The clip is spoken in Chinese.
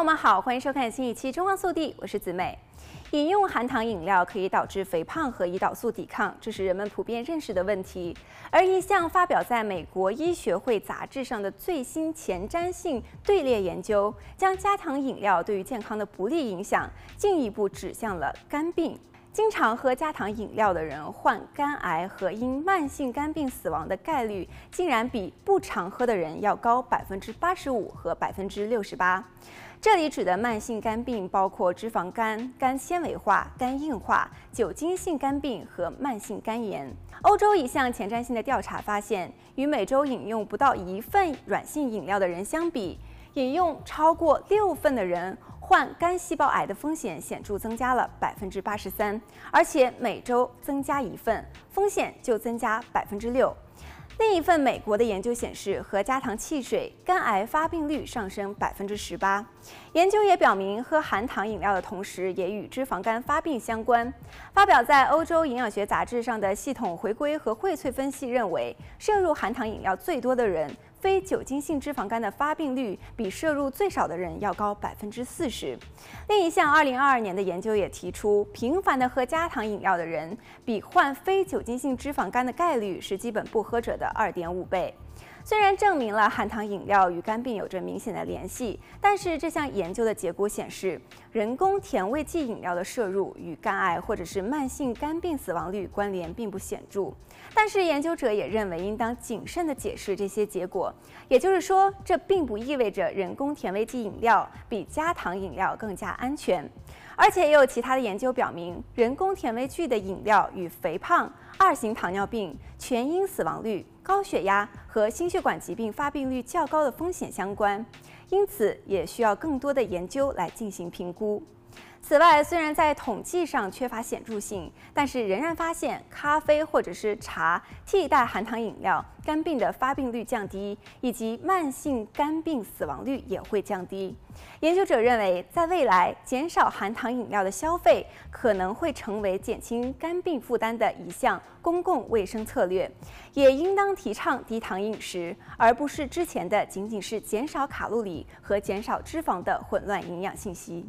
朋友们好，欢迎收看新一期《中央速递》，我是子美。饮用含糖饮料可以导致肥胖和胰岛素抵抗，这是人们普遍认识的问题。而一项发表在美国医学会杂志上的最新前瞻性队列研究，将加糖饮料对于健康的不利影响进一步指向了肝病。经常喝加糖饮料的人患肝癌和因慢性肝病死亡的概率，竟然比不常喝的人要高百分之八十五和百分之六十八。这里指的慢性肝病包括脂肪肝、肝纤维化、肝硬化、酒精性肝病和慢性肝炎。欧洲一项前瞻性的调查发现，与每周饮用不到一份软性饮料的人相比，饮用超过六份的人患肝细胞癌的风险显著增加了百分之八十三，而且每周增加一份，风险就增加百分之六。另一份美国的研究显示，喝加糖汽水，肝癌发病率上升百分之十八。研究也表明，喝含糖饮料的同时，也与脂肪肝发病相关。发表在《欧洲营养学杂志》上的系统回归和荟萃分析认为，摄入含糖饮料最多的人，非酒精性脂肪肝的发病率比摄入最少的人要高百分之四十。另一项二零二二年的研究也提出，频繁的喝加糖饮料的人，比患非酒精性脂肪肝的概率是基本不喝者的二点五倍。虽然证明了含糖饮料与肝病有着明显的联系，但是这项研究的结果显示，人工甜味剂饮料的摄入与肝癌或者是慢性肝病死亡率关联并不显著。但是研究者也认为，应当谨慎地解释这些结果。也就是说，这并不意味着人工甜味剂饮料比加糖饮料更加安全。而且也有其他的研究表明，人工甜味剂的饮料与肥胖、二型糖尿病、全因死亡率、高血压和心血管疾病发病率较高的风险相关，因此也需要更多的研究来进行评估。此外，虽然在统计上缺乏显著性，但是仍然发现咖啡或者是茶替代含糖饮料，肝病的发病率降低，以及慢性肝病死亡率也会降低。研究者认为，在未来减少含糖饮料的消费可能会成为减轻肝病负担的一项公共卫生策略，也应当提倡低糖饮食，而不是之前的仅仅是减少卡路里和减少脂肪的混乱营养信息。